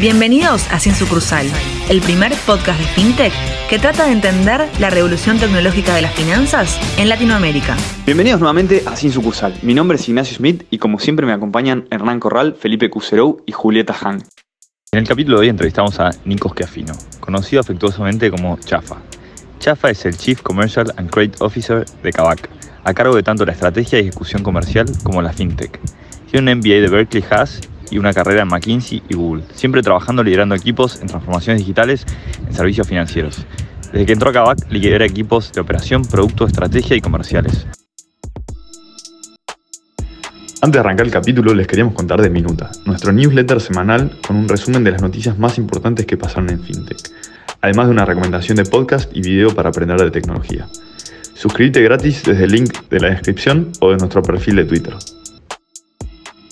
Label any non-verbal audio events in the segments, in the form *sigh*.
Bienvenidos a Sin Sucursal, el primer podcast de FinTech que trata de entender la revolución tecnológica de las finanzas en Latinoamérica. Bienvenidos nuevamente a Sin Sucursal. Mi nombre es Ignacio Smith y como siempre me acompañan Hernán Corral, Felipe Cuserou y Julieta Han. En el capítulo de hoy entrevistamos a Nikos Schiaffino, conocido afectuosamente como Chafa. Chafa es el Chief Commercial and Credit Officer de Kavak, a cargo de tanto la estrategia y ejecución comercial como la fintech. Tiene un MBA de Berkeley Haas y una carrera en McKinsey y Google, siempre trabajando liderando equipos en transformaciones digitales en servicios financieros. Desde que entró a Kavak, lidera equipos de operación, producto, estrategia y comerciales. Antes de arrancar el capítulo, les queríamos contar de Minuta, nuestro newsletter semanal con un resumen de las noticias más importantes que pasaron en FinTech, además de una recomendación de podcast y video para aprender de tecnología. Suscríbete gratis desde el link de la descripción o de nuestro perfil de Twitter.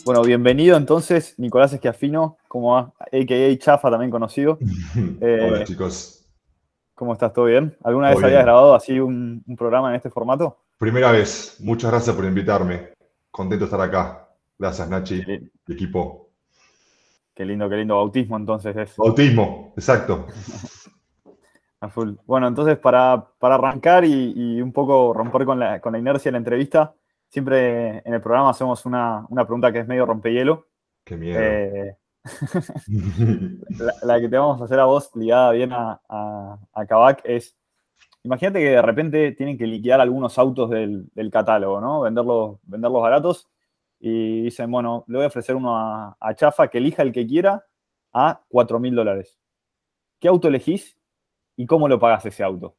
Bueno, bienvenido entonces, Nicolás Esquiafino, como a.k.a. Chafa, también conocido. *laughs* Hola, chicos. ¿Cómo estás? ¿Todo bien? ¿Alguna vez habías grabado así un, programa en este formato? Primera vez. Muchas gracias por invitarme. Contento de estar acá. Gracias, Nachi, y equipo. Qué lindo, qué lindo. Bautismo, entonces. Es. Bautismo, exacto. *laughs* Bueno, entonces, para, arrancar y, un poco romper con la, con la inercia de la entrevista, siempre en el programa hacemos una, pregunta que es medio rompehielo. Qué miedo. Eh, *laughs* la, que te vamos a hacer a vos, ligada bien a, a, Kavak, es, imagínate que de repente tienen que liquidar algunos autos del, catálogo, ¿no? Venderlos, venderlos baratos y dicen, bueno, le voy a ofrecer uno a, Chafa que elija el que quiera a 4 mil dólares. ¿Qué auto elegís y cómo lo pagas ese auto?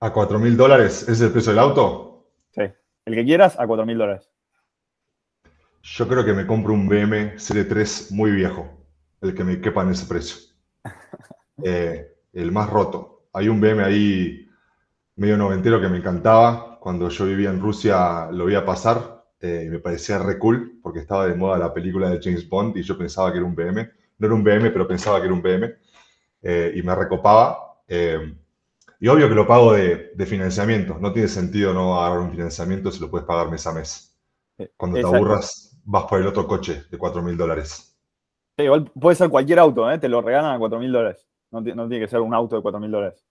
¿A 4 mil dólares es el precio del auto? Sí. El que quieras, a 4 mil dólares. Yo creo que me compro un BM Serie 3 muy viejo, el que me quepa en ese precio. *laughs* Eh, el más roto. Hay un BM ahí medio noventero que me encantaba. Cuando yo vivía en Rusia lo vi a pasar eh, y me parecía re cool porque estaba de moda la película de James Bond y yo pensaba que era un BM. No era un BM, pero pensaba que era un BM eh, y me recopaba. Y obvio que lo pago de, financiamiento. No tiene sentido no agarrar un financiamiento si lo puedes pagar mes a mes. Eh, Cuando te aburras, vas por el otro coche de 4 mil dólares. igual puede ser cualquier auto, ¿eh? te lo regalan a 4 mil dólares. No, tiene que ser un auto de 4 mil dólares.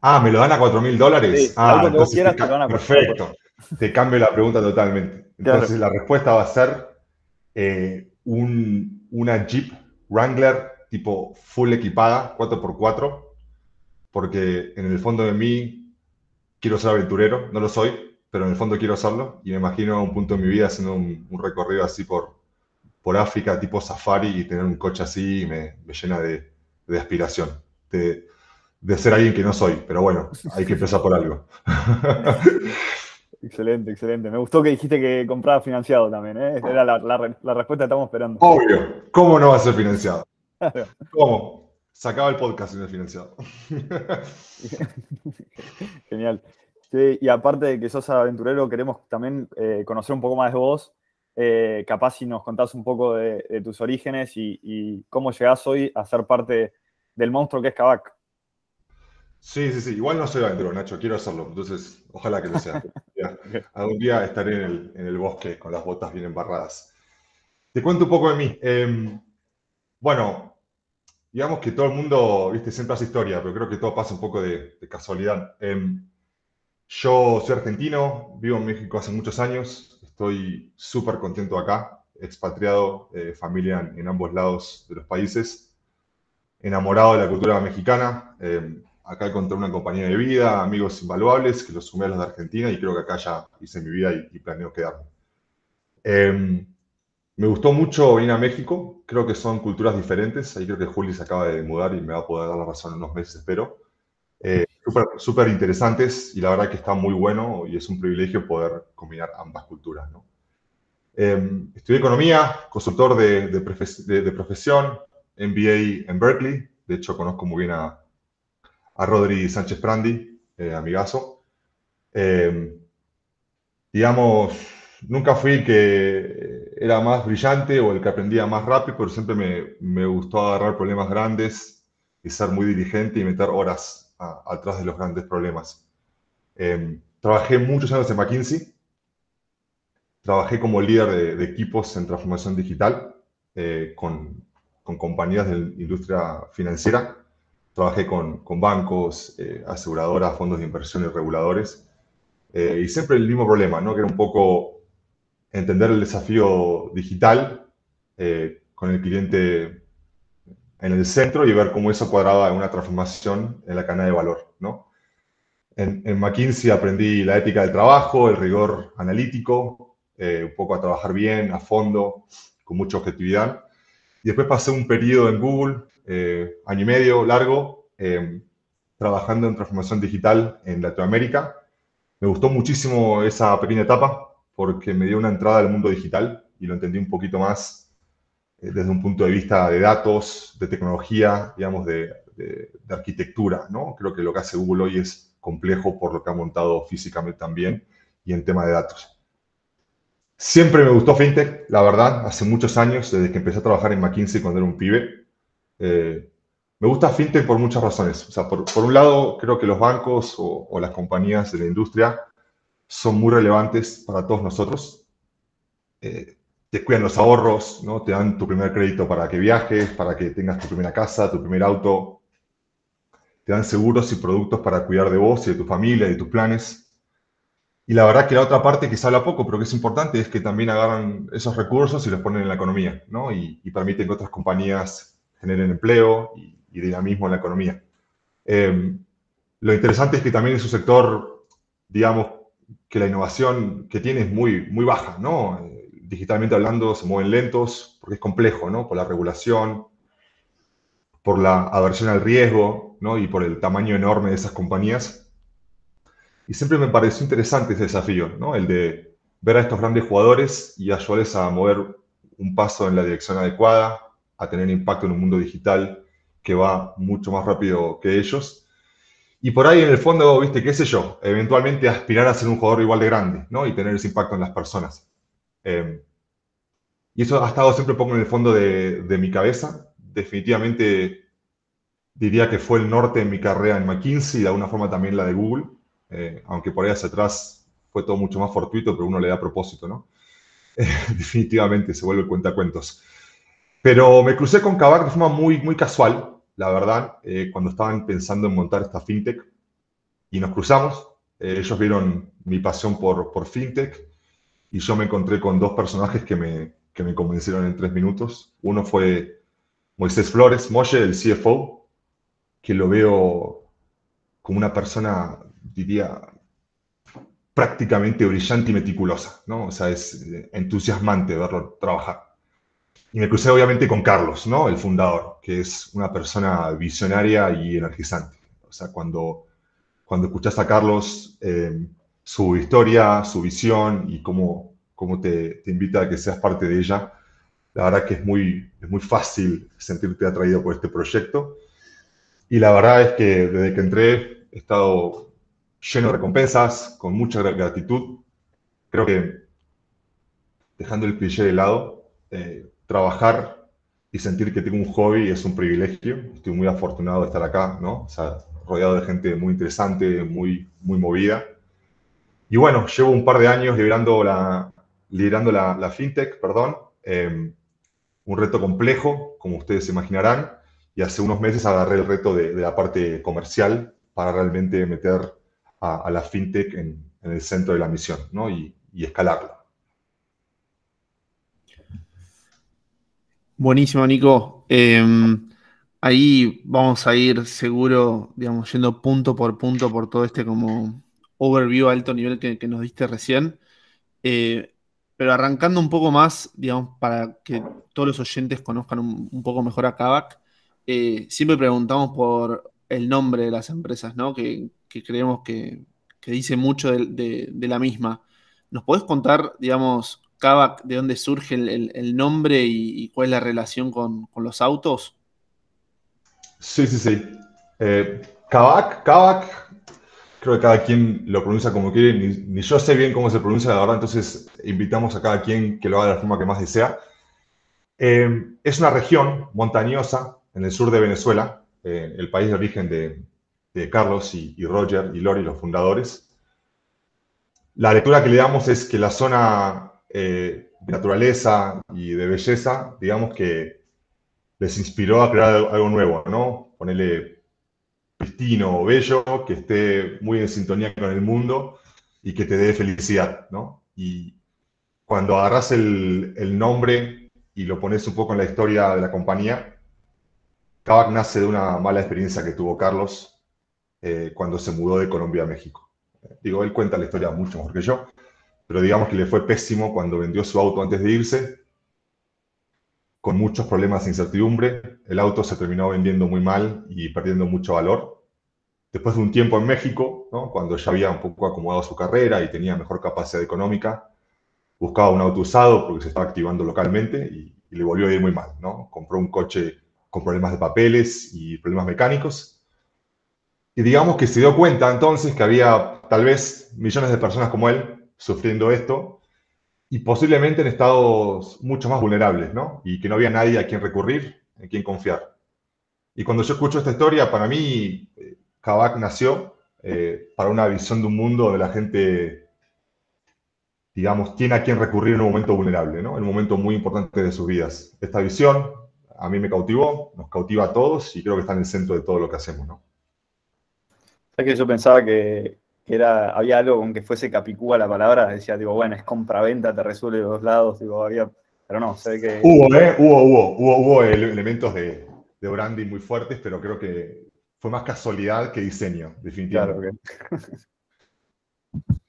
Ah, ¿me lo dan a 4 mil dólares? ah, que vos quieras, te, lo dan a Perfecto. Te cambio la pregunta totalmente. Entonces, la respuesta va a ser eh, una Jeep Wrangler tipo full equipada, 4x4, porque en el fondo de mí quiero ser aventurero, no lo soy, pero en el fondo quiero serlo y me imagino a un punto de mi vida haciendo un, recorrido así por, por África, tipo safari, y tener un coche así me, llena de, aspiración, de, ser alguien que no soy, pero bueno, hay que empezar por algo. *laughs* Excelente, excelente. Me gustó que dijiste que compraba financiado también, ¿eh? Era la, la respuesta que estamos esperando. Obvio, ¿cómo no va a ser financiado? *laughs* ¿Cómo? Sacaba el podcast sin el financiado. *laughs* Genial. y aparte de que sos aventurero, queremos también eh, conocer un poco más de vos. Eh, capaz si nos contás un poco de, tus orígenes y, cómo llegás hoy a ser parte del monstruo que es Kavak. Sí, sí, sí. Igual no soy aventurero, Nacho. Quiero hacerlo. Entonces, ojalá que lo sea. *laughs* Algún día estaré en el, en el, bosque con las botas bien embarradas. Te cuento un poco de mí. Em, bueno, digamos que todo el mundo, viste, siempre hace historia, pero creo que todo pasa un poco de, casualidad. Em, yo soy argentino, vivo en México hace muchos años, estoy súper contento acá, expatriado, eh, familia en, ambos lados de los países, enamorado de la cultura mexicana. Em, acá encontré una compañía de vida, amigos invaluables, que los sumé a los de Argentina y creo que acá ya hice mi vida y, planeo quedarme. Me gustó mucho venir a México, creo que son culturas diferentes, ahí creo que Juli se acaba de mudar y me va a poder dar la razón en unos meses, espero. Eh, Súper interesantes y la verdad que está muy bueno y es un privilegio poder combinar ambas culturas. ¿no? Em, estudié economía, consultor de, de, profesión, MBA en Berkeley, de hecho conozco muy bien a, a Rodri Sánchez Prandi, eh, amigazo. Em, digamos, nunca fui que era más brillante o el que aprendía más rápido, pero siempre me, me gustó agarrar problemas grandes y ser muy dirigente y meter horas atrás de los grandes problemas. Em, trabajé muchos años en McKinsey. Trabajé como líder de, equipos en transformación digital, eh, con compañías de la industria financiera. Trabajé con, bancos, eh, aseguradoras, fondos de inversión y reguladores. y siempre el mismo problema, ¿no? que era un poco entender el desafío digital con el cliente en el centro y ver cómo eso cuadraba en una transformación en la cadena de valor. ¿no? En, en McKinsey aprendí la ética del trabajo, el rigor analítico, eh, un poco a trabajar bien, a fondo, con mucha objetividad. Y después pasé un periodo en Google, eh, año y medio largo, eh, trabajando en transformación digital en Latinoamérica. Me gustó muchísimo esa pequeña etapa porque me dio una entrada al mundo digital y lo entendí un poquito más desde un punto de vista de datos, de tecnología, digamos, de, arquitectura, ¿no? Creo que lo que hace Google hoy es complejo por lo que ha montado físicamente también y en tema de datos. Siempre me gustó FinTech, la verdad, hace muchos años, desde que empecé a trabajar en McKinsey cuando era un pibe. Eh, me gusta FinTech por muchas razones. O sea, por, por un lado, creo que los bancos o, las compañías de la industria son muy relevantes para todos nosotros. Eh, te cuidan los ahorros, ¿no? te dan tu primer crédito para que viajes, para que tengas tu primera casa, tu primer auto. Te dan seguros y productos para cuidar de vos y de tu familia y de tus planes. Y la verdad que la otra parte que se habla poco, pero que es importante, es que también agarran esos recursos y los ponen en la economía, ¿no? Y, permiten que otras compañías generen empleo y, dinamismo en la economía. Eh, lo interesante es que también en su sector, digamos, que la innovación que tiene es muy, muy baja, ¿no? digitalmente hablando, se mueven lentos, porque es complejo, ¿no? Por la regulación, por la aversión al riesgo, ¿no? Y por el tamaño enorme de esas compañías. Y siempre me pareció interesante ese desafío, ¿no? El de ver a estos grandes jugadores y ayudarles a mover un paso en la dirección adecuada, a tener impacto en un mundo digital que va mucho más rápido que ellos. Y por ahí en el fondo, viste, qué sé yo, eventualmente aspirar a ser un jugador igual de grande, ¿no? Y tener ese impacto en las personas. Em, y eso ha estado siempre poco en el fondo de, mi cabeza. Definitivamente diría que fue el norte en mi carrera en McKinsey y de alguna forma también la de Google, eh, aunque por ahí hacia atrás fue todo mucho más fortuito, pero uno le da propósito, ¿no? *laughs* definitivamente se vuelve cuentacuentos. Pero me crucé con Kavak de forma muy, muy casual, la verdad, eh, cuando estaban pensando en montar esta fintech y nos cruzamos. Eh, ellos vieron mi pasión por, por fintech y yo me encontré con dos personajes que me, que me convencieron en tres minutos. Uno fue Moisés Flores, Moshe, el CFO, que lo veo como una persona, diría, prácticamente brillante y meticulosa, ¿no? O sea, es eh, entusiasmante verlo trabajar. Y me crucé obviamente con Carlos, ¿no? El fundador, que es una persona visionaria y energizante. O sea, cuando, cuando escuchas a Carlos, eh, su historia, su visión y cómo, cómo te, te, invita a que seas parte de ella. La verdad que es muy, es muy fácil sentirte atraído por este proyecto. Y la verdad es que desde que entré he estado lleno de recompensas, con mucha gratitud. Creo que, dejando el cliché de lado, eh, trabajar y sentir que tengo un hobby es un privilegio. Estoy muy afortunado de estar acá, ¿no? O sea, rodeado de gente muy interesante, muy, muy movida. Y bueno, llevo un par de años liderando la, liderando la, fintech, perdón. Em, un reto complejo, como ustedes se imaginarán, y hace unos meses agarré el reto de, la parte comercial para realmente meter a, la fintech en, el centro de la misión ¿no? y escalarla. Buenísimo, Nico. Em, ahí vamos a ir seguro, digamos, yendo punto por punto por todo este como overview alto nivel que, nos diste recién. Eh, pero arrancando un poco más, digamos, para que todos los oyentes conozcan un, poco mejor a Kavak, eh, siempre preguntamos por el nombre de las empresas, ¿no? Que, creemos que, dice mucho de, la misma. ¿Nos podés contar, digamos, Kavak, de dónde surge el, nombre y, cuál es la relación con, los autos? Sí, sí, sí. Eh, Kavak, creo que cada quien lo pronuncia como quiere, ni, yo sé bien cómo se pronuncia, la verdad, entonces invitamos a cada quien que lo haga de la forma que más desea. Eh, es una región montañosa en el sur de Venezuela, eh, el país de origen de, Carlos y, Roger y Lori, los fundadores. La lectura que le damos es que la zona eh, de naturaleza y de belleza, digamos que les inspiró a crear algo nuevo, ¿no? Ponerle pristino o bello, que esté muy en sintonía con el mundo y que te dé felicidad, ¿no? Y cuando agarras el, nombre y lo pones un poco en la historia de la compañía, Kavak nace de una mala experiencia que tuvo Carlos eh, cuando se mudó de Colombia a México. Digo, él cuenta la historia mucho mejor que yo, pero digamos que le fue pésimo cuando vendió su auto antes de irse, con muchos problemas de incertidumbre. El auto se terminó vendiendo muy mal y perdiendo mucho valor. Después de un tiempo en México, ¿no? cuando ya había un poco acomodado su carrera y tenía mejor capacidad económica, buscaba un auto usado porque se estaba activando localmente y, y le volvió a ir muy mal. ¿no? Compró un coche con problemas de papeles y problemas mecánicos. Y digamos que se dio cuenta entonces que había tal vez millones de personas como él sufriendo esto y posiblemente en estados mucho más vulnerables, ¿no? Y que no había nadie a quien recurrir, en quien confiar. Y cuando yo escucho esta historia, para mí, eh, Kavak nació eh, para una visión de un mundo donde la gente, digamos, tiene a quien recurrir en un momento vulnerable, ¿no? En un momento muy importante de sus vidas. Esta visión a mí me cautivó, nos cautiva a todos y creo que está en el centro de todo lo que hacemos, ¿no? que yo pensaba que, era, había algo con que fuese capicúa la palabra, decía, digo, bueno, es compra-venta, te resuelve los lados, digo, había, pero no, sé que... Hubo, ¿eh? Hubo, hubo, hubo, hubo elementos de, de branding muy fuertes, pero creo que fue más casualidad que diseño, definitivamente. Claro, *laughs*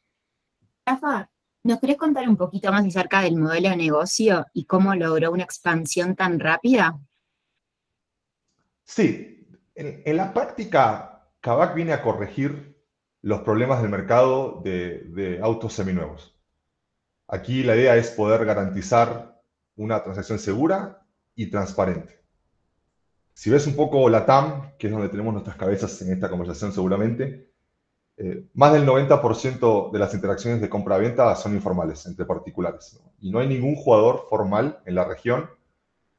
Rafa, ¿nos querés contar un poquito más acerca del modelo de negocio y cómo logró una expansión tan rápida? Sí, en, en la práctica Kavak viene a corregir los problemas del mercado de, autos seminuevos. Aquí la idea es poder garantizar una transacción segura y transparente. Si ves un poco la TAM, que es donde tenemos nuestras cabezas en esta conversación seguramente, eh, más del 90% de las interacciones de compra-venta son informales entre particulares. Y no hay ningún jugador formal en la región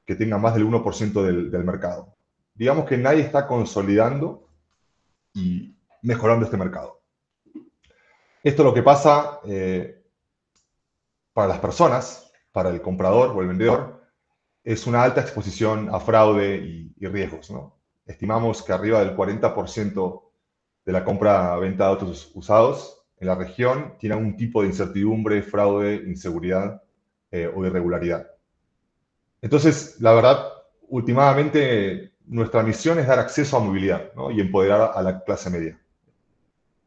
que tenga más del 1% del, del mercado. Digamos que nadie está consolidando y mejorando este mercado. Esto es lo que pasa eh, para las personas, para el comprador o el vendedor, es una alta exposición a fraude y, riesgos. Estimamos que arriba del 40% de la compra-venta de autos usados en la región tiene algún tipo de incertidumbre, fraude, inseguridad eh, o irregularidad. Entonces, la verdad, últimamente nuestra misión es dar acceso a movilidad y empoderar a la clase media.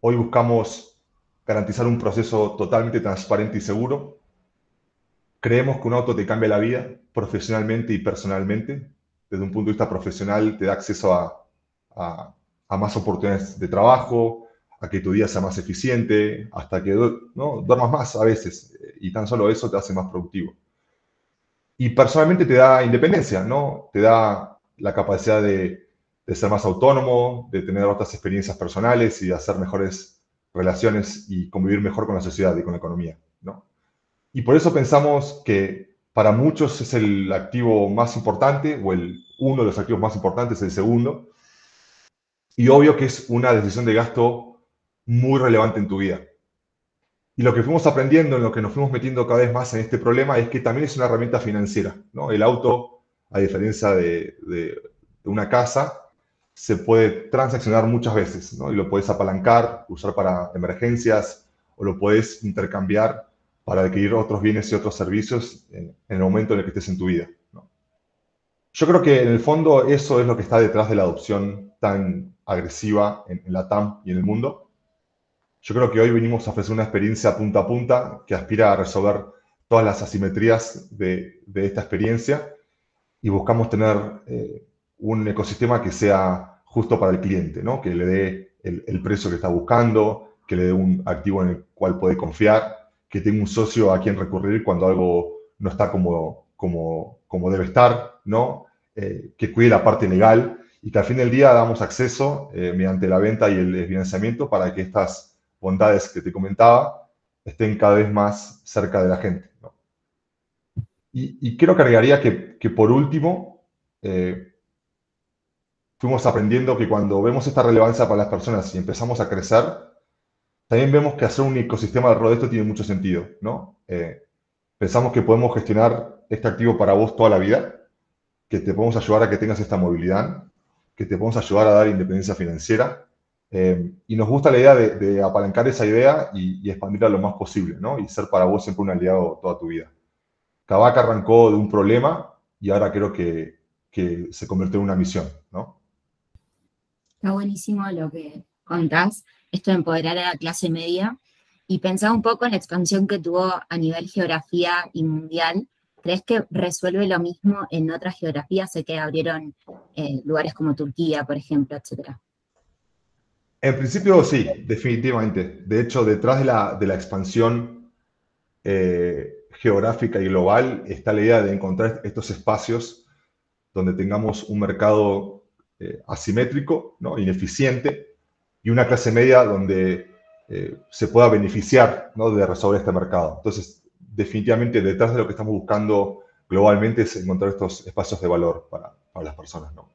Hoy buscamos garantizar un proceso totalmente transparente y seguro. Creemos que un auto te cambia la vida profesionalmente y personalmente. Desde un punto de vista profesional te da acceso a, a, más oportunidades de trabajo, a que tu día sea más eficiente, hasta que ¿no? duermas más a veces. Y tan solo eso te hace más productivo. Y personalmente te da independencia, ¿no? Te da la capacidad de, ser más autónomo, de tener otras experiencias personales y de hacer mejores relaciones y convivir mejor con la sociedad y con la economía. ¿no? Y por eso pensamos que para muchos es el activo más importante o el, uno de los activos más importantes, el segundo. Y obvio que es una decisión de gasto muy relevante en tu vida. Y lo que fuimos aprendiendo, en lo que nos fuimos metiendo cada vez más en este problema, es que también es una herramienta financiera. ¿no? El auto a diferencia de, una casa, se puede transaccionar muchas veces, ¿no? Y lo puedes apalancar, usar para emergencias, o lo puedes intercambiar para adquirir otros bienes y otros servicios en, el momento en el que estés en tu vida. Yo creo que en el fondo eso es lo que está detrás de la adopción tan agresiva en, la TAM y en el mundo. Yo creo que hoy venimos a ofrecer una experiencia punta a punta que aspira a resolver todas las asimetrías de, de esta experiencia y buscamos tener eh, un ecosistema que sea justo para el cliente, ¿no? que le dé el, precio que está buscando, que le dé un activo en el cual puede confiar, que tenga un socio a quien recurrir cuando algo no está como, como, como debe estar, ¿no? Eh, que cuide la parte legal y que al fin del día damos acceso eh, mediante la venta y el financiamiento para que estas bondades que te comentaba estén cada vez más cerca de la gente. Y, creo que agregaría que, por último, eh, fuimos aprendiendo que cuando vemos esta relevancia para las personas y empezamos a crecer, también vemos que hacer un ecosistema alrededor de esto tiene mucho sentido, ¿no? Eh, pensamos que podemos gestionar este activo para vos toda la vida que te podemos ayudar a que tengas esta movilidad, que te podemos ayudar a dar independencia financiera. Eh, y nos gusta la idea de, apalancar esa idea y, expandirla lo más posible, ¿no? Y ser para vos siempre un aliado toda tu vida. Kavak arrancó de un problema y ahora creo que, que se convirtió en una misión, ¿no? Está buenísimo lo que contás, esto de empoderar a la clase media y pensaba un poco en la expansión que tuvo a nivel geografía y mundial. ¿Crees que resuelve lo mismo en otras geografías? Sé que abrieron eh, lugares como Turquía, por ejemplo, etcétera. En principio sí, definitivamente. De hecho, detrás de la, de la expansión eh, geográfica y global está la idea de encontrar estos espacios donde tengamos un mercado eh, asimétrico, ¿no? ineficiente, y una clase media donde eh, se pueda beneficiar de resolver este mercado. Entonces, definitivamente detrás de lo que estamos buscando globalmente es encontrar estos espacios de valor para, las personas. ¿no?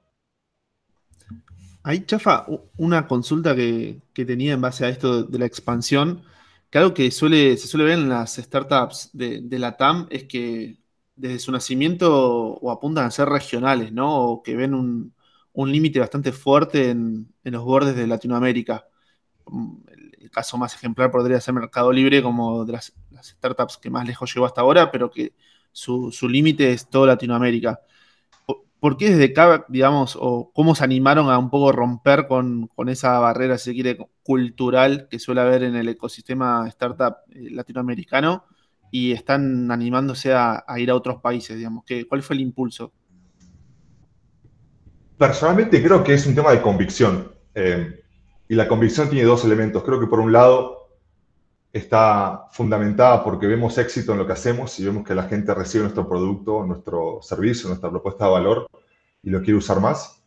Ahí, Chafa, una consulta que, tenía en base a esto de la expansión, que algo que suele, se suele ver en las startups de, la TAM es que desde su nacimiento o apuntan a ser regionales, ¿no? O que ven un, límite bastante fuerte en, los bordes de Latinoamérica el caso más ejemplar podría ser Mercado Libre, como de las, startups que más lejos llegó hasta ahora, pero que su, límite es toda Latinoamérica. ¿Por, qué desde acá, digamos, o cómo se animaron a un poco romper con, esa barrera, si se quiere, cultural que suele haber en el ecosistema startup eh, latinoamericano y están animándose a, ir a otros países, digamos? ¿Qué, ¿Cuál fue el impulso? Personalmente creo que es un tema de convicción. Eh, y la convicción tiene dos elementos. Creo que por un lado está fundamentada porque vemos éxito en lo que hacemos y vemos que la gente recibe nuestro producto, nuestro servicio, nuestra propuesta de valor y lo quiere usar más.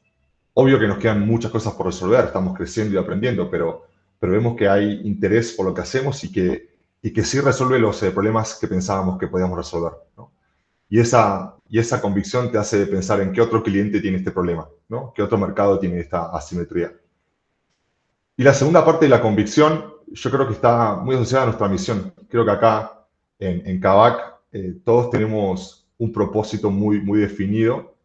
Obvio que nos quedan muchas cosas por resolver, estamos creciendo y aprendiendo, pero, pero vemos que hay interés por lo que hacemos y que, y que sí resuelve los eh, problemas que pensábamos que podíamos resolver. Y, esa, y esa convicción te hace pensar en qué otro cliente tiene este problema, ¿no? qué otro mercado tiene esta asimetría. Y la segunda parte de la convicción, yo creo que está muy asociada a nuestra misión. Creo que acá en, en Kavak eh, todos tenemos un propósito muy, muy definido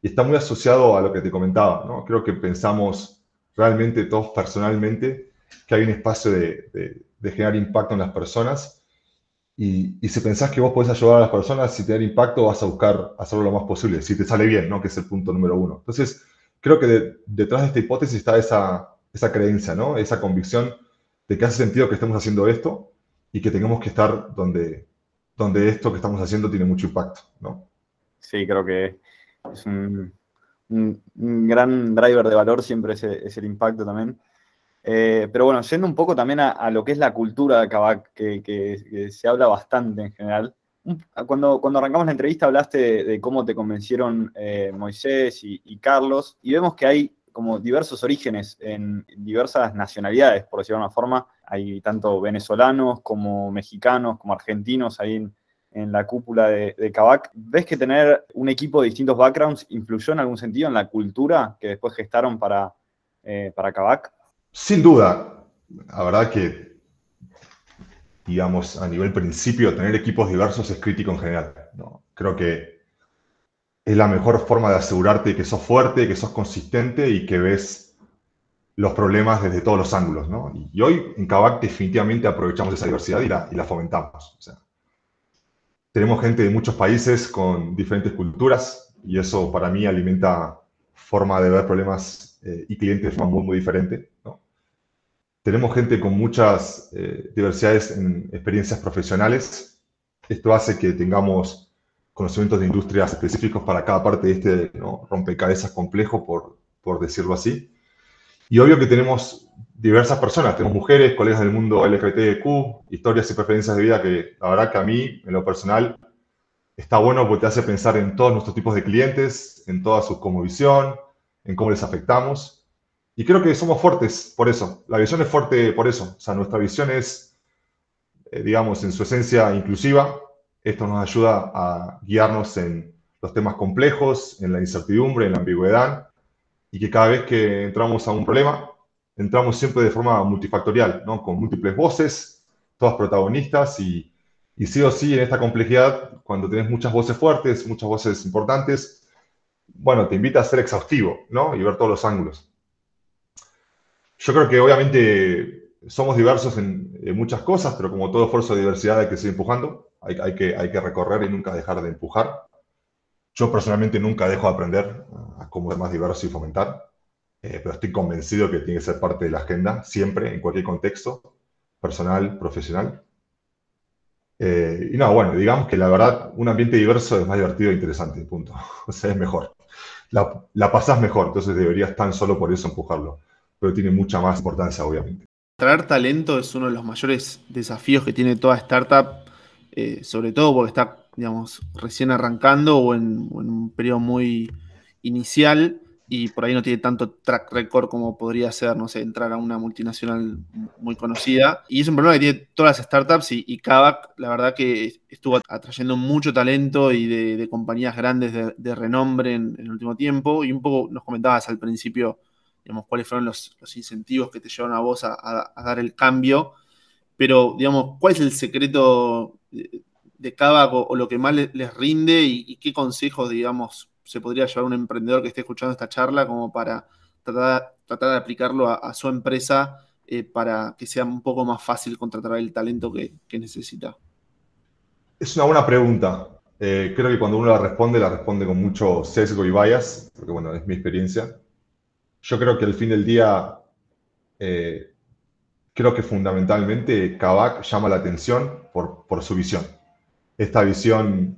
y está muy asociado a lo que te comentaba. ¿no? Creo que pensamos realmente todos personalmente que hay un espacio de, de, generar impacto en las personas y, si pensás que vos podés ayudar a las personas y tener impacto, vas a buscar hacerlo lo más posible, si te sale bien, ¿no? que es el punto número uno. Entonces, creo que detrás de esta hipótesis está esa, esa creencia, ¿no? Esa convicción de que hace sentido que estemos haciendo esto y que tengamos que estar donde, donde esto que estamos haciendo tiene mucho impacto, ¿no? Sí, creo que es un, gran driver de valor, siempre es, es el impacto también. Eh, pero bueno, yendo un poco también a, lo que es la cultura de Kavak, que, se habla bastante en general. Cuando, cuando arrancamos la entrevista hablaste de, cómo te convencieron eh, Moisés y, Carlos, y vemos que hay como diversos orígenes en diversas nacionalidades, por decirlo de una forma. Hay tanto venezolanos como mexicanos, como argentinos ahí en, la cúpula de, de Kavak. ¿Ves que tener un equipo de distintos backgrounds influyó en algún sentido en la cultura que después gestaron para, eh, para? Sin duda. La verdad que, digamos, a nivel principio, tener equipos diversos es crítico en general. ¿no? Creo que es la mejor forma de asegurarte que sos fuerte, que sos consistente y que ves los problemas desde todos los ángulos. ¿no? Y hoy en Kavak definitivamente aprovechamos esa diversidad y la, y la fomentamos. Tenemos gente de muchos países con diferentes culturas y eso para mí alimenta forma de ver problemas eh, y clientes de forma muy, muy diferente. ¿no? Tenemos gente con muchas eh, diversidades en experiencias profesionales. Esto hace que tengamos conocimientos de industrias específicos para cada parte de este rompecabezas complejo, por, por decirlo así. Y obvio que tenemos diversas personas, tenemos mujeres, colegas del mundo LGBTQ, historias y preferencias de vida que la verdad que a mí, en lo personal, está bueno porque te hace pensar en todos nuestros tipos de clientes, en toda su visión, en cómo les afectamos. Y creo que somos fuertes por eso. La visión es fuerte por eso. O sea, nuestra visión es, eh, digamos, en su esencia inclusiva, esto nos ayuda a guiarnos en los temas complejos, en la incertidumbre, en la ambigüedad, y que cada vez que entramos a un problema, entramos siempre de forma multifactorial, ¿no? con múltiples voces, todas protagonistas, y, y sí o sí en esta complejidad, cuando tenés muchas voces fuertes, muchas voces importantes, bueno, te invita a ser exhaustivo, ¿no? Y ver todos los ángulos. Yo creo que obviamente somos diversos en, muchas cosas, pero como todo esfuerzo de diversidad hay que seguir empujando, hay, que, hay que recorrer y nunca dejar de empujar. Yo personalmente nunca dejo de aprender a cómo ser más diverso y fomentar, eh, pero estoy convencido que tiene que ser parte de la agenda, siempre, en cualquier contexto, personal, profesional. Eh, y no, bueno, digamos que la verdad, un ambiente diverso es más divertido e interesante, punto. *laughs* O sea, es mejor. La, la pasás mejor, entonces deberías tan solo por eso empujarlo. Pero tiene mucha más importancia, obviamente. Traer talento es uno de los mayores desafíos que tiene toda startup, eh, sobre todo porque está digamos, recién arrancando o en, un periodo muy inicial y por ahí no tiene tanto track record como podría ser, no sé, entrar a una multinacional muy conocida. Y es un problema que tiene todas las startups y, y Kavak, la verdad que estuvo atrayendo mucho talento y de, compañías grandes de, renombre en, el último tiempo. Y un poco nos comentabas al principio, digamos, cuáles fueron los, incentivos que te llevaron a vos a, dar el cambio. Pero, digamos, ¿cuál es el secreto de Kavak o, lo que más les, rinde y, qué consejos, digamos, se podría llevar un emprendedor que esté escuchando esta charla como para tratar, tratar de aplicarlo a, su empresa eh, para que sea un poco más fácil contratar el talento que, necesita? Es una buena pregunta. Eh, creo que cuando uno la responde, la responde con mucho sesgo y bias, porque bueno, es mi experiencia. Yo creo que al fin del día, eh, creo que fundamentalmente Kavak llama la atención por, por su visión esta visión,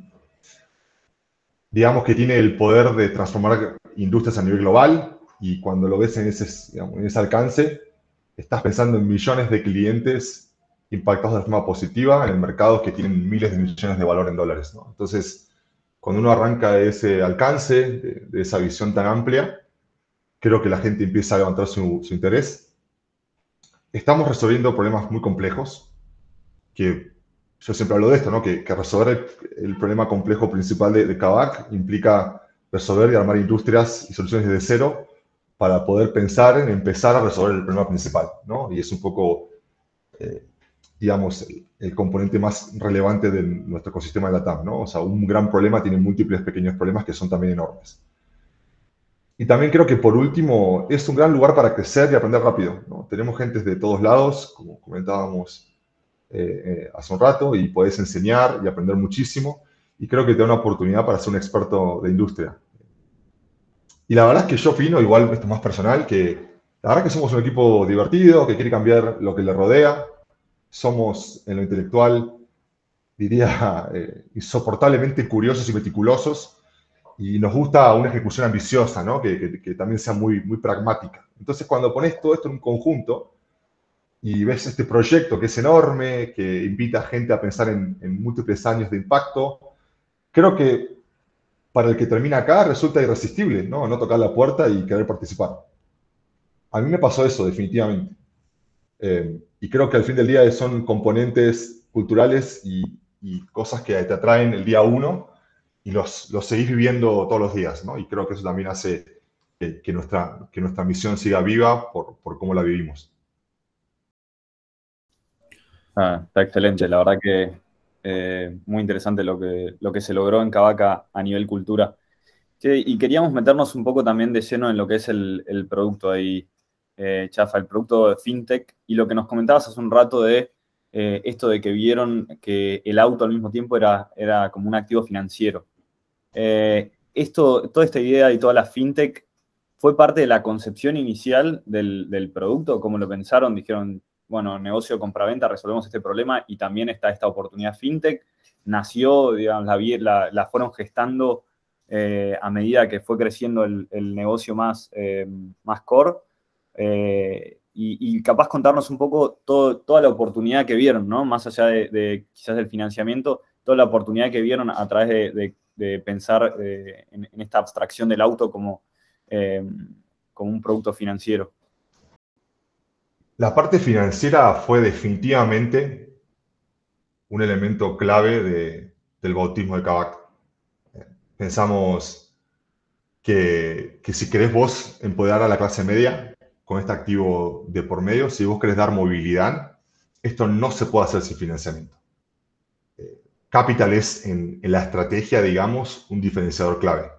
digamos que tiene el poder de transformar industrias a nivel global y cuando lo ves en ese, en ese alcance, estás pensando en millones de clientes impactados de forma positiva en mercados que tienen miles de millones de valor en dólares. Entonces, cuando uno arranca de ese alcance, de, esa visión tan amplia, creo que la gente empieza a levantar su, su interés. Estamos resolviendo problemas muy complejos que yo siempre hablo de esto, ¿no? que, resolver el, problema complejo principal de, de Kavak implica resolver y armar industrias y soluciones desde cero para poder pensar en empezar a resolver el problema principal. ¿no? Y es un poco, eh, digamos, el, componente más relevante de nuestro ecosistema de la TAM. ¿no? O sea, un gran problema tiene múltiples pequeños problemas que son también enormes. Y también creo que por último es un gran lugar para crecer y aprender rápido. ¿no? Tenemos gente de todos lados, como comentábamos eh, eh, hace un rato y puedes enseñar y aprender muchísimo. Y creo que te da una oportunidad para ser un experto de industria. Y la verdad es que yo opino, igual esto es más personal, que la verdad es que somos un equipo divertido, que quiere cambiar lo que le rodea. Somos en lo intelectual, diría, eh, insoportablemente curiosos y meticulosos. Y nos gusta una ejecución ambiciosa, ¿no? que, que, también sea muy, muy pragmática. Entonces, cuando pones todo esto en un conjunto, y ves este proyecto que es enorme, que invita a gente a pensar en, múltiples años de impacto, creo que para el que termina acá resulta irresistible, ¿no? No tocar la puerta y querer participar. A mí me pasó eso, definitivamente. Eh, y creo que al fin del día son componentes culturales y, cosas que te atraen el día uno y los, los seguís viviendo todos los días, ¿no? Y creo que eso también hace que, nuestra, que nuestra misión siga viva por, por cómo la vivimos. Ah, está excelente, la verdad que eh, muy interesante lo que, lo que se logró en Cavaca a nivel cultura. y queríamos meternos un poco también de lleno en lo que es el, producto ahí, eh, Chafa, el producto de FinTech, y lo que nos comentabas hace un rato de eh, esto de que vieron que el auto al mismo tiempo era, era como un activo financiero. Esto, toda esta idea y toda la FinTech fue parte de la concepción inicial del, producto, ¿cómo lo pensaron? Dijeron, bueno, negocio compraventa, resolvemos este problema y también está esta oportunidad fintech. Nació, digamos, la, la, fueron gestando eh, a medida que fue creciendo el, negocio más, eh, más core. Eh, y, capaz contarnos un poco toda la oportunidad que vieron, ¿no? Más allá de, quizás del financiamiento, toda la oportunidad que vieron a través de, pensar en, en, esta abstracción del auto como, como un producto financiero. La parte financiera fue definitivamente un elemento clave del bautismo de Kavak. Pensamos que, si querés vos empoderar a la clase media con este activo de por medio, si vos querés dar movilidad, esto no se puede hacer sin financiamiento. Capital es en, la estrategia, digamos, un diferenciador clave.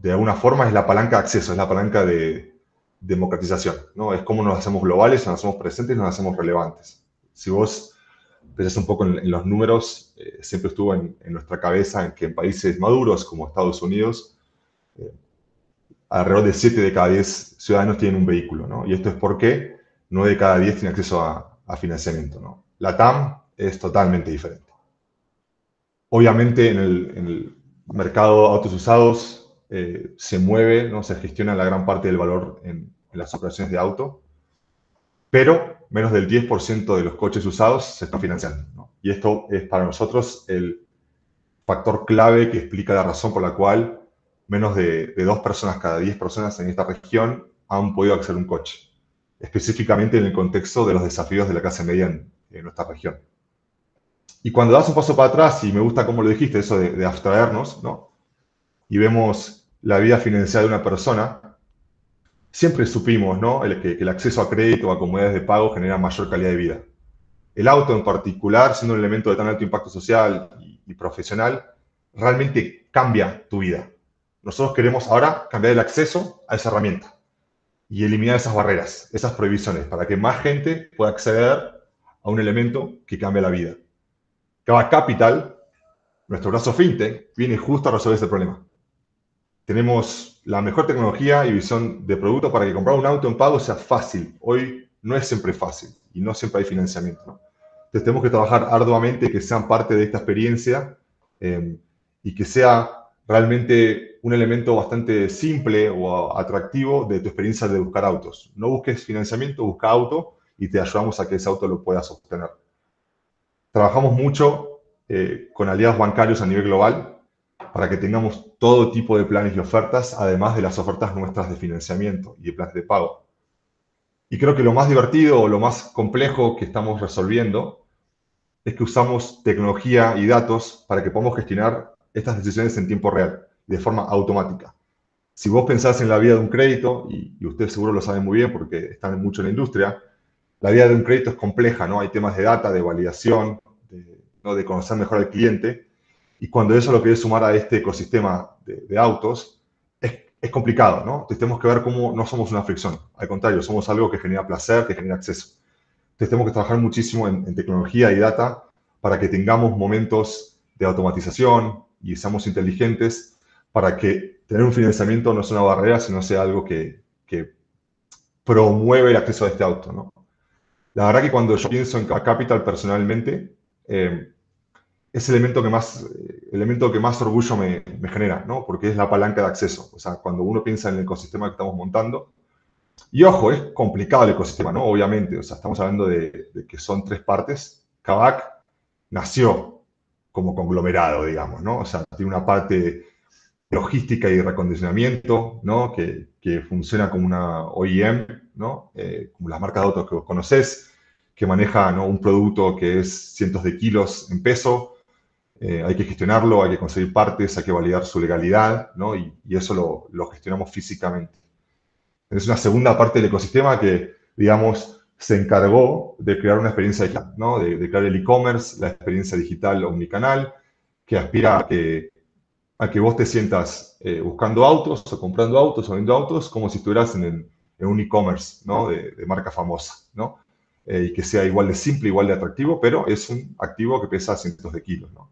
de alguna forma es la palanca de acceso, es la palanca de democratización, ¿no? Es cómo nos hacemos globales, nos hacemos presentes, nos hacemos relevantes. Si vos pensás un poco en, los números, eh, siempre estuvo en, nuestra cabeza que en países maduros como Estados Unidos, eh, alrededor de 7 de cada 10 ciudadanos tienen un vehículo, ¿no? Y esto es porque 9 de cada 10 tienen acceso a, a financiamiento, ¿no? La TAM es totalmente diferente. Obviamente en el, mercado de autos usados eh, se mueve, ¿no? se gestiona la gran parte del valor en, las operaciones de auto, pero menos del 10% de los coches usados se están financiando. Y esto es para nosotros el factor clave que explica la razón por la cual menos de, dos personas cada 10 personas en esta región han podido acceder a un coche, específicamente en el contexto de los desafíos de la clase media en nuestra región. Y cuando das un paso para atrás, y me gusta cómo lo dijiste, eso de, abstraernos, ¿no? Y vemos la vida financiera de una persona, siempre supimos, ¿no? Que, el acceso a crédito o a comodidades de pago genera mayor calidad de vida. El auto en particular, siendo un elemento de tan alto impacto social y, profesional, realmente cambia tu vida. Nosotros queremos ahora cambiar el acceso a esa herramienta y eliminar esas barreras, esas prohibiciones, para que más gente pueda acceder a un elemento que cambia la vida. Cada Capital, nuestro brazo fintech, viene justo a resolver este problema. Tenemos la mejor tecnología y visión de producto para que comprar un auto en pago sea fácil. Hoy no es siempre fácil y no siempre hay financiamiento. Entonces tenemos que trabajar arduamente que sean parte de esta experiencia eh, y que sea realmente un elemento bastante simple o atractivo de tu experiencia de buscar autos. No busques financiamiento, busca auto y te ayudamos a que ese auto lo puedas obtener. Trabajamos mucho eh, con aliados bancarios a nivel global para que tengamos todo tipo de planes y ofertas, además de las ofertas nuestras de financiamiento y de planes de pago. Y creo que lo más divertido o lo más complejo que estamos resolviendo es que usamos tecnología y datos para que podamos gestionar estas decisiones en tiempo real, de forma automática. Si vos pensás en la vida de un crédito, y, y ustedes seguro lo saben muy bien porque están mucho en la industria, la vida de un crédito es compleja, ¿no? Hay temas de data, de validación, de conocer mejor al cliente. Y cuando eso lo quieres sumar a este ecosistema de, autos, es, complicado, ¿no? Entonces tenemos que ver cómo no somos una fricción. Al contrario, somos algo que genera placer, que genera acceso. Entonces tenemos que trabajar muchísimo en, tecnología y data para que tengamos momentos de automatización y seamos inteligentes para que tener un financiamiento no sea una barrera, sino sea algo que, que promueve el acceso a este auto, ¿no? La verdad que cuando yo pienso en Capital personalmente, eh, es el elemento que más, elemento que más orgullo me, genera, ¿no? Porque es la palanca de acceso. O sea, cuando uno piensa en el ecosistema que estamos montando, y ojo, es complicado el ecosistema, ¿no? Obviamente, o sea, estamos hablando de, que son tres partes. Kavak nació como conglomerado, digamos, ¿no? O sea, tiene una parte logística y recondicionamiento, ¿no? Que, que funciona como una OEM, ¿no? Eh, como las marcas de autos que vos conocés, que maneja ¿no? un producto que es cientos de kilos en peso, eh, hay que gestionarlo, hay que conseguir partes, hay que validar su legalidad, ¿no? y, eso lo, lo, gestionamos físicamente. Es una segunda parte del ecosistema que, digamos, se encargó de crear una experiencia digital, ¿no? de, crear el e-commerce, la experiencia digital omnicanal, que aspira a que, a que vos te sientas eh, buscando autos o comprando autos o vendiendo autos como si estuvieras en, en un e-commerce ¿no? de, de, marca famosa. ¿no? Eh, y que sea igual de simple, igual de atractivo, pero es un activo que pesa cientos de kilos. ¿no?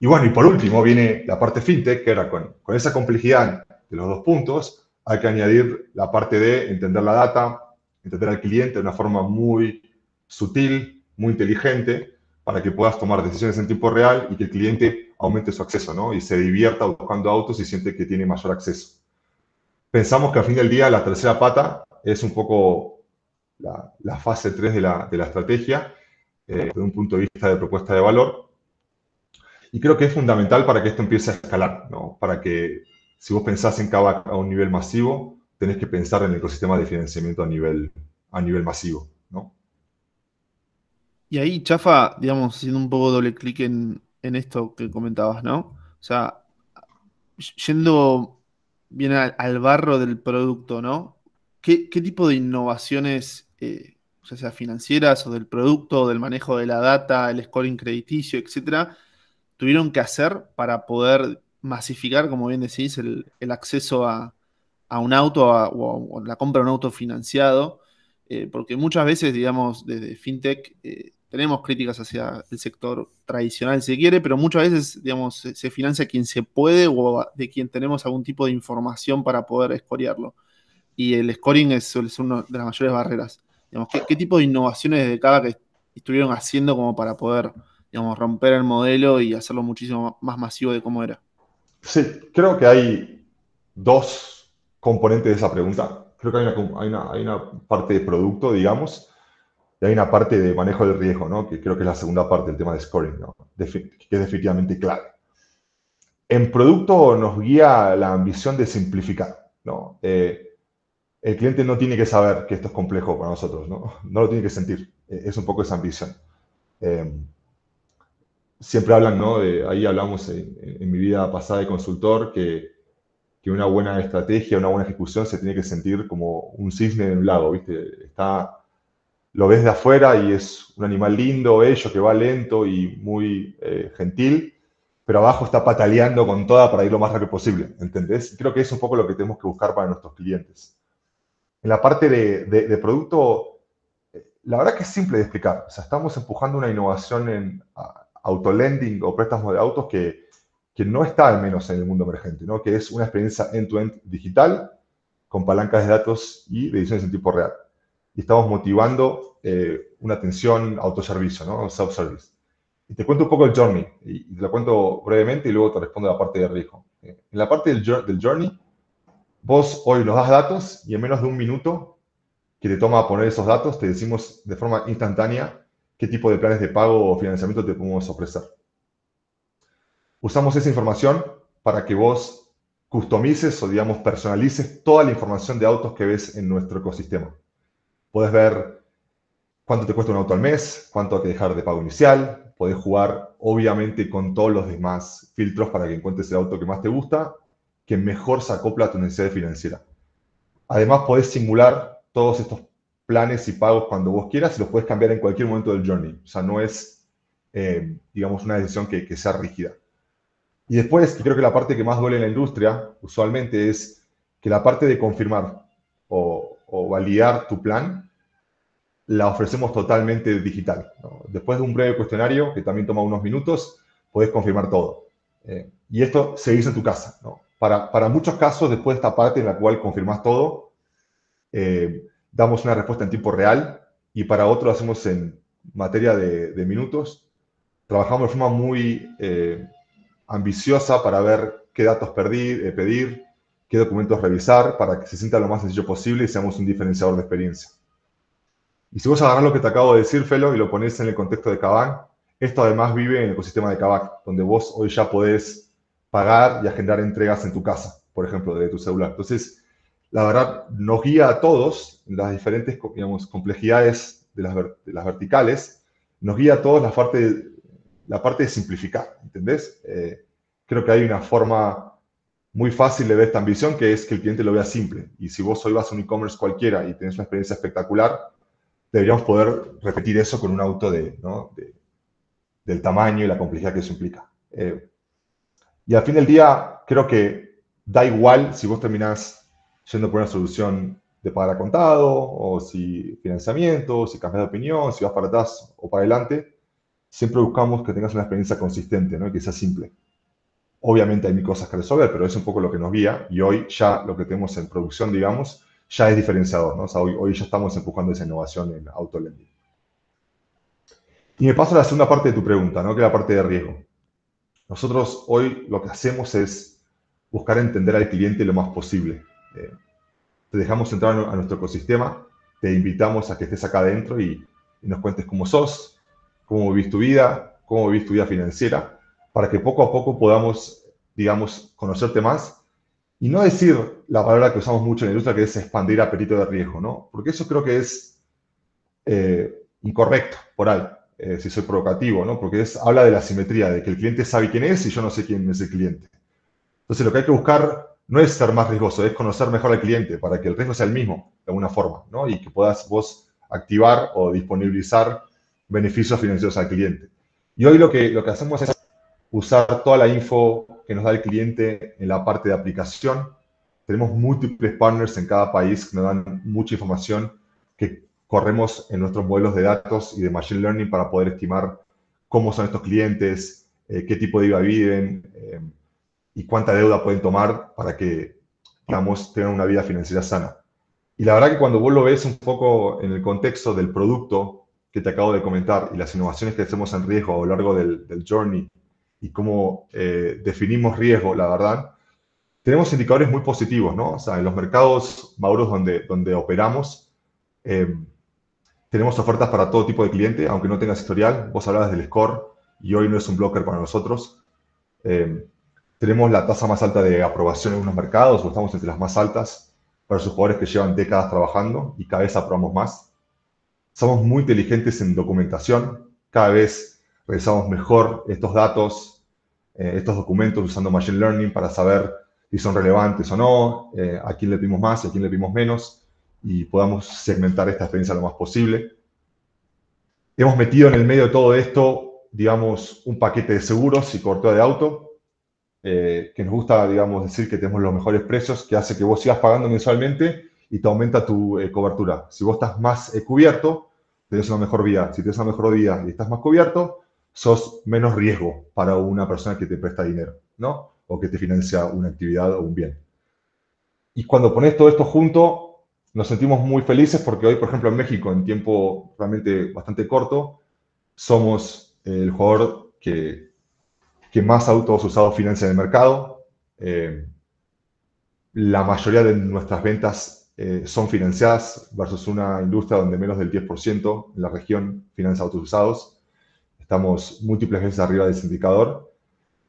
Y bueno, y por último viene la parte fintech, que era con, esa complejidad de los dos puntos, hay que añadir la parte de entender la data, entender al cliente de una forma muy sutil, muy inteligente, para que puedas tomar decisiones en tiempo real y que el cliente aumente su acceso, ¿no? Y se divierta buscando autos y siente que tiene mayor acceso. Pensamos que al fin del día la tercera pata es un poco la, fase 3 de la, de la estrategia, eh, desde un punto de vista de propuesta de valor, y creo que es fundamental para que esto empiece a escalar, ¿no? Para que si vos pensás en Kavak a un nivel masivo, tenés que pensar en el ecosistema de financiamiento a nivel, a nivel masivo, ¿no? Y ahí, Chafa, digamos, haciendo un poco doble clic en, esto que comentabas, ¿no? O sea, yendo bien al, barro del producto, ¿no? ¿Qué, qué tipo de innovaciones, eh, ya sea financieras o del producto, del manejo de la data, el scoring crediticio, etcétera, tuvieron que hacer para poder masificar, como bien decís, el, acceso a, un auto o, la compra de un auto financiado, eh, porque muchas veces, digamos, desde FinTech eh, tenemos críticas hacia el sector tradicional, si quiere, pero muchas veces, digamos, se, financia quien se puede o de quien tenemos algún tipo de información para poder escorearlo. Y el scoring es, una de las mayores barreras. Digamos, ¿qué, tipo de innovaciones de cada que estuvieron haciendo como para poder, digamos, romper el modelo y hacerlo muchísimo más masivo de cómo era? Sí, creo que hay dos componentes de esa pregunta. Creo que hay una, parte de producto, digamos, y hay una parte de manejo del riesgo, ¿no? que creo que es la segunda parte del tema de scoring, ¿no? que es definitivamente clave. En producto nos guía la ambición de simplificar. ¿no? Eh, el cliente no tiene que saber que esto es complejo para nosotros, no, no lo tiene que sentir. Eh, es un poco esa ambición. Eh, siempre hablan, ¿no? Ahí hablamos en, mi vida pasada de consultor que, que, una buena estrategia, una buena ejecución se tiene que sentir como un cisne en un lago, ¿viste? Está, lo ves de afuera y es un animal lindo, bello, que va lento y muy eh, gentil, pero abajo está pataleando con toda para ir lo más rápido posible, ¿entendés? Creo que es un poco lo que tenemos que buscar para nuestros clientes. En la parte de, de, de producto, eh, la verdad que es simple de explicar. O sea, estamos empujando una innovación en autolending o préstamos de autos que, que no está al menos en el mundo emergente, ¿no? que es una experiencia end-to-end digital con palancas de datos y decisiones en tiempo real. Y estamos motivando eh, una atención autoservicio, ¿no? self-service. Y te cuento un poco el journey, y te lo cuento brevemente y luego te respondo la parte de riesgo. En la parte del, del journey, vos hoy nos das datos y en menos de un minuto que te toma poner esos datos, te decimos de forma instantánea qué tipo de planes de pago o financiamiento te podemos ofrecer. Usamos esa información para que vos customices o, digamos, personalices toda la información de autos que ves en nuestro ecosistema. Puedes ver cuánto te cuesta un auto al mes, cuánto hay que dejar de pago inicial, puedes jugar obviamente con todos los demás filtros para que encuentres el auto que más te gusta, que mejor se acopla a tu necesidad financiera. Además, puedes simular todos estos planes y pagos cuando vos quieras y los puedes cambiar en cualquier momento del journey. O sea, no es, eh, digamos, una decisión que, que, sea rígida. Y después, creo que la parte que más duele en la industria, usualmente, es que la parte de confirmar o, o validar tu plan, la ofrecemos totalmente digital. Después de un breve cuestionario, que también toma unos minutos, puedes confirmar todo. Eh, y esto se hizo en tu casa. ¿no? Para, para, muchos casos, después de esta parte en la cual confirmas todo, eh, damos una respuesta en tiempo real y para otro hacemos en materia de, minutos. Trabajamos de forma muy eh, ambiciosa para ver qué datos pedir, eh, pedir, qué documentos revisar, para que se sienta lo más sencillo posible y seamos un diferenciador de experiencia. Y si vos agarrás lo que te acabo de decir, Felo, y lo pones en el contexto de Kavak, esto además vive en el ecosistema de Kavak, donde vos hoy ya podés pagar y agendar entregas en tu casa, por ejemplo, de tu celular. Entonces, la verdad, nos guía a todos las diferentes digamos, complejidades de las, las, verticales, nos guía a todos la parte de, la parte de simplificar, ¿entendés? Eh, creo que hay una forma muy fácil de ver esta ambición, que es que el cliente lo vea simple. Y si vos hoy vas a un e-commerce cualquiera y tenés una experiencia espectacular, deberíamos poder repetir eso con un auto de, ¿no? del tamaño y la complejidad que eso implica. Eh, y al fin del día, creo que da igual si vos terminás yendo por una solución de pagar a contado, o si financiamiento, si cambias de opinión, si vas para atrás o para adelante, siempre buscamos que tengas una experiencia consistente, ¿no? Y que sea simple. Obviamente hay mil cosas que resolver, pero es un poco lo que nos guía y hoy ya lo que tenemos en producción, digamos, ya es diferenciador, ¿no? Hoy, hoy ya estamos empujando esa innovación en autolending. Y me paso a la segunda parte de tu pregunta, ¿no? Que es la parte de riesgo. Nosotros hoy lo que hacemos es buscar entender al cliente lo más posible. Eh, te dejamos entrar a nuestro ecosistema, te invitamos a que estés acá adentro y, nos cuentes cómo sos, cómo vivís tu vida, cómo vivís tu vida financiera, para que poco a poco podamos, digamos, conocerte más y no decir la palabra que usamos mucho en la industria, que es expandir apetito de riesgo, ¿no? Porque eso creo que es eh, incorrecto por ahí, eh, si soy provocativo, ¿no? Porque es, habla de la simetría, de que el cliente sabe quién es y yo no sé quién es el cliente. Entonces, lo que hay que buscar no es ser más riesgoso, es conocer mejor al cliente para que el riesgo sea el mismo, de alguna forma, ¿no? Y que puedas vos activar o disponibilizar beneficios financieros al cliente. Y hoy lo que, lo que hacemos es usar toda la info que nos da el cliente en la parte de aplicación. Tenemos múltiples partners en cada país que nos dan mucha información que corremos en nuestros modelos de datos y de Machine Learning para poder estimar cómo son estos clientes, eh, qué tipo de vida viven eh, y cuánta deuda pueden tomar para que, digamos, tengan una vida financiera sana. Y la verdad que cuando vos lo ves un poco en el contexto del producto que te acabo de comentar y las innovaciones que hacemos en riesgo a lo largo del, journey y cómo eh, definimos riesgo, la verdad, tenemos indicadores muy positivos, ¿no? O sea, en los mercados maduros donde, donde operamos, eh, tenemos ofertas para todo tipo de cliente, aunque no tengas historial. Vos hablabas del score y hoy no es un blocker para nosotros. Eh, tenemos la tasa más alta de aprobación en unos mercados, o estamos entre las más altas para sus jugadores que llevan décadas trabajando y cada vez aprobamos más. Somos muy inteligentes en documentación, cada vez revisamos mejor estos datos, eh, estos documentos usando Machine Learning para saber si son relevantes o no, eh, a quién le pedimos más y a quién le pedimos menos y podamos segmentar esta experiencia lo más posible. Hemos metido en el medio de todo esto, digamos, un paquete de seguros y cobertura de auto eh, que nos gusta, digamos, decir que tenemos los mejores precios, que hace que vos sigas pagando mensualmente y te aumenta tu eh, cobertura. Si vos estás más eh, cubierto, tenés una mejor vida. Si tienes una mejor vida y estás más cubierto, sos menos riesgo para una persona que te presta dinero, ¿no? O que te financia una actividad o un bien. Y cuando pones todo esto junto, nos sentimos muy felices porque hoy, por ejemplo, en México, en tiempo realmente bastante corto, somos el jugador que que más autos usados financia en el mercado. Eh, la mayoría de nuestras ventas eh, son financiadas versus una industria donde menos del 10% en la región financia autos usados. Estamos múltiples veces arriba de ese indicador.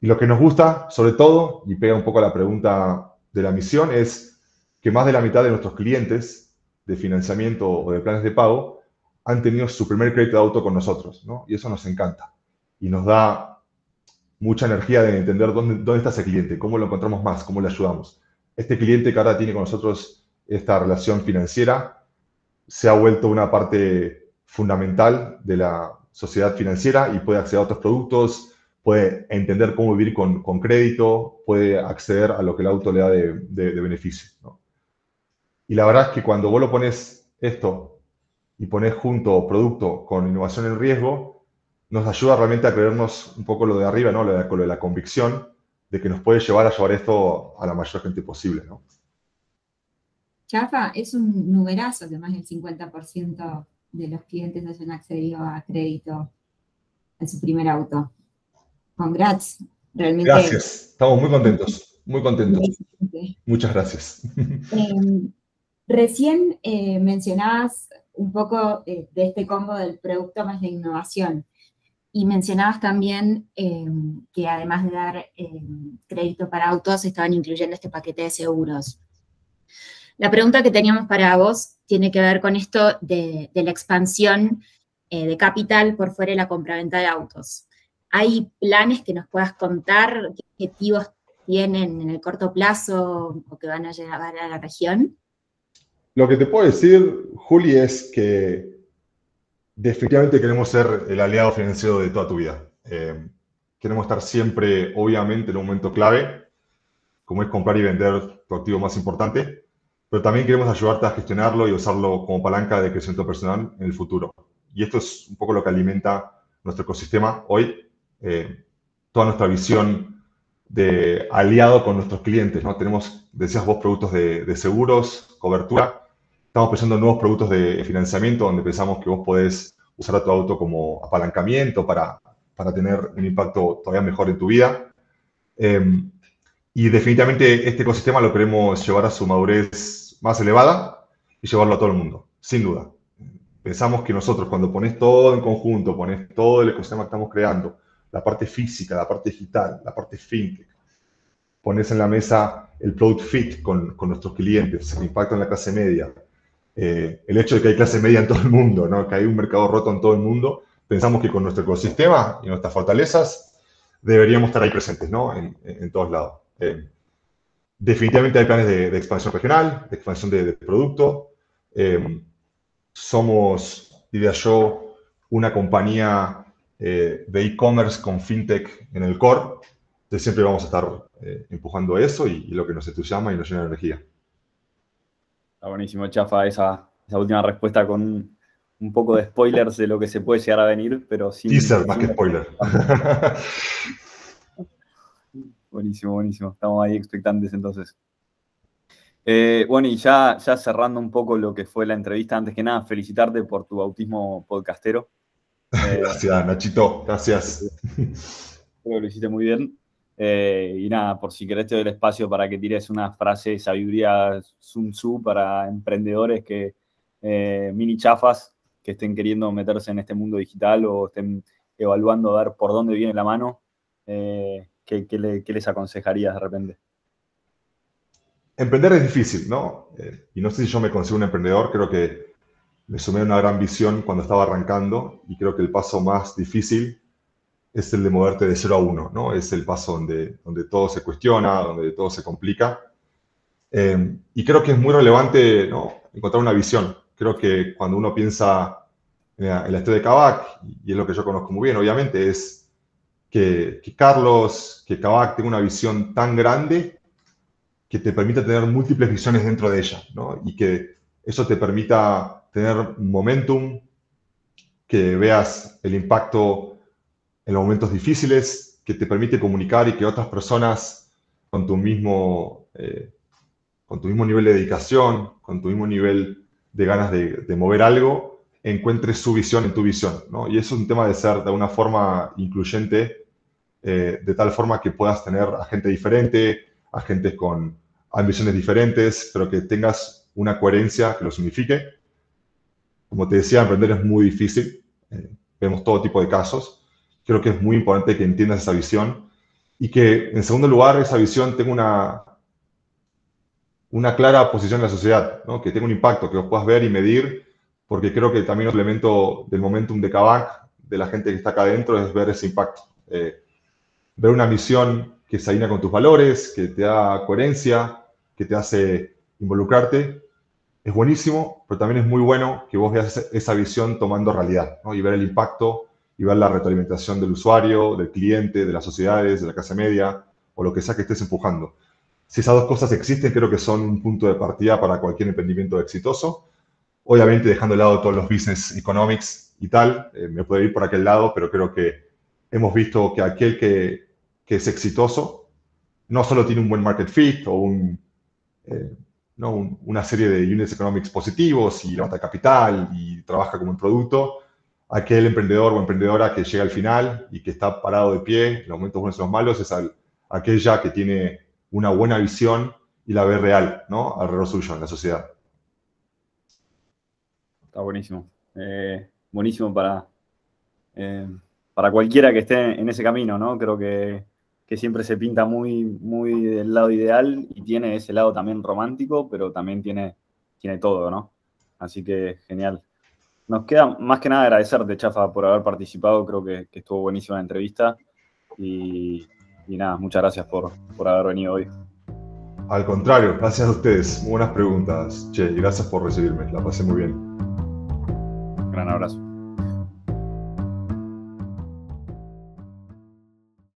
Y lo que nos gusta, sobre todo, y pega un poco a la pregunta de la misión, es que más de la mitad de nuestros clientes de financiamiento o de planes de pago han tenido su primer crédito de auto con nosotros, ¿no? Y eso nos encanta. Y nos da mucha energía de entender dónde, dónde está ese cliente, cómo lo encontramos más, cómo le ayudamos. Este cliente que ahora tiene con nosotros esta relación financiera se ha vuelto una parte fundamental de la sociedad financiera y puede acceder a otros productos, puede entender cómo vivir con, con crédito, puede acceder a lo que el auto le da de, de, beneficio. Y la verdad es que cuando vos lo pones esto y pones junto producto con innovación en riesgo, nos ayuda realmente a creernos un poco lo de arriba, ¿no? Lo de, lo de la convicción de que nos puede llevar a llevar esto a la mayor gente posible, ¿no? Chafa es un numerazo que más del 50% de los clientes hayan accedido a crédito en su primer auto. Congrats, realmente. Gracias, estamos muy contentos, muy contentos. Muchas gracias. *laughs* Em, recién eh, mencionabas un poco eh, de este combo del producto más de innovación. Y mencionabas también em, que además de dar em, crédito para autos, estaban incluyendo este paquete de seguros. La pregunta que teníamos para vos tiene que ver con esto de, la expansión eh, de capital por fuera de la compraventa de autos. ¿Hay planes que nos puedas contar? ¿Qué objetivos tienen en el corto plazo o que van a llegar a la región? Lo que te puedo decir, Juli, es que definitivamente queremos ser el aliado financiero de toda tu vida. Eh, queremos estar siempre, obviamente, en un momento clave, como es comprar y vender tu activo más importante, pero también queremos ayudarte a gestionarlo y usarlo como palanca de crecimiento personal en el futuro. Y esto es un poco lo que alimenta nuestro ecosistema hoy, eh, toda nuestra visión de aliado con nuestros clientes. ¿no? Tenemos, decías vos, productos de, de seguros, cobertura, Estamos pensando en nuevos productos de financiamiento donde pensamos que vos podés usar a tu auto como apalancamiento para, para tener un impacto todavía mejor en tu vida. Em, y definitivamente este ecosistema lo queremos llevar a su madurez más elevada y llevarlo a todo el mundo, sin duda. Pensamos que nosotros cuando pones todo en conjunto, pones todo el ecosistema que estamos creando, la parte física, la parte digital, la parte fintech, pones en la mesa el product fit con, con nuestros clientes, el impacto en la clase media, eh, el hecho de que hay clase media en todo el mundo, ¿no? que hay un mercado roto en todo el mundo, pensamos que con nuestro ecosistema y nuestras fortalezas deberíamos estar ahí presentes ¿no? en, todos lados. Eh, definitivamente hay planes de, expansión regional, de expansión de, producto. Eh, somos, diría yo, una compañía de e-commerce con fintech en el core. Entonces siempre vamos a estar empujando eso y, lo que nos entusiasma y nos llena de energía. Está buenísimo, Chafa, esa, esa última respuesta con un poco de spoilers de lo que se puede llegar a venir, pero sin... Teaser más que spoiler. *laughs* buenísimo, buenísimo. Estamos ahí expectantes entonces. Eh, bueno, y ya, ya cerrando un poco lo que fue la entrevista, antes que nada, felicitarte por tu bautismo podcastero. Eh, *laughs* gracias, Nachito, gracias. Creo que lo hiciste muy bien. Eh, y nada, por si querés te doy el espacio para que tires una frase de sabiduría Sun Tzu para emprendedores que mini chafas que estén queriendo meterse en este mundo digital o estén evaluando a ver por dónde viene la mano, eh, ¿qué, les aconsejarías de repente? Emprender es difícil, ¿no? Eh, y no sé si yo me considero un emprendedor, creo que me sumé a una gran visión cuando estaba arrancando y creo que el paso más difícil es el de moverte de 0 a 1, ¿no? Es el paso donde, donde todo se cuestiona, donde todo se complica. Eh, y creo que es muy relevante encontrar una visión creo que cuando uno piensa en la, historia de Kavak, y es lo que yo conozco muy bien, obviamente, es que, Carlos, que Kavak tenga una visión tan grande que te permita tener múltiples visiones dentro de ella, ¿no? Y que eso te permita tener momentum, que veas el impacto en los momentos difíciles, que te permite comunicar y que otras personas con tu mismo, eh, con tu mismo nivel de dedicación, con tu mismo nivel de ganas de, mover algo, encuentres su visión en tu visión. ¿no? Y eso es un tema de ser de una forma incluyente, eh, de tal forma que puedas tener a gente diferente, a gente con ambiciones diferentes, pero que tengas una coherencia que lo signifique. Como te decía, emprender es muy difícil. Eh, vemos todo tipo de casos. Creo que es muy importante que entiendas esa visión y que, en segundo lugar, esa visión tenga una, una clara posición en la sociedad, ¿no? que tenga un impacto, que vos puedas ver y medir, porque creo que también un elemento del momentum de Kavak, de la gente que está acá adentro, es ver ese impacto. Eh, ver una misión que se alinea con tus valores, que te da coherencia, que te hace involucrarte, es buenísimo, pero también es muy bueno que vos veas esa visión tomando realidad ¿no? y ver el impacto y ver la retroalimentación del usuario, del cliente, de las sociedades, de la clase media o lo que sea que estés empujando. Si esas dos cosas existen, creo que son un punto de partida para cualquier emprendimiento exitoso. Obviamente, dejando de lado todos los business economics y tal, eh, me puedo ir por aquel lado, pero creo que hemos visto que aquel que, que es exitoso no solo tiene un buen market fit o un, eh, ¿no? una serie de units economics positivos y levanta capital y trabaja como un producto, aquel emprendedor o emprendedora que llega al final y que está parado de pie en los momentos buenos y los malos es aquella que tiene una buena visión y la ve real, ¿no? Alrededor suyo, en la sociedad. Está buenísimo. Eh, buenísimo para, eh, para cualquiera que esté en ese camino, ¿no? Creo que, siempre se pinta muy, muy del lado ideal y tiene ese lado también romántico, pero también tiene, tiene todo, ¿no? Así que genial. Nos queda más que nada agradecerte, Chafa, por haber participado. Creo que, que estuvo buenísima la entrevista. Y, y nada, muchas gracias por, por haber venido hoy. Al contrario, gracias a ustedes. buenas preguntas, Che, y gracias por recibirme. La pasé muy bien. Gran abrazo.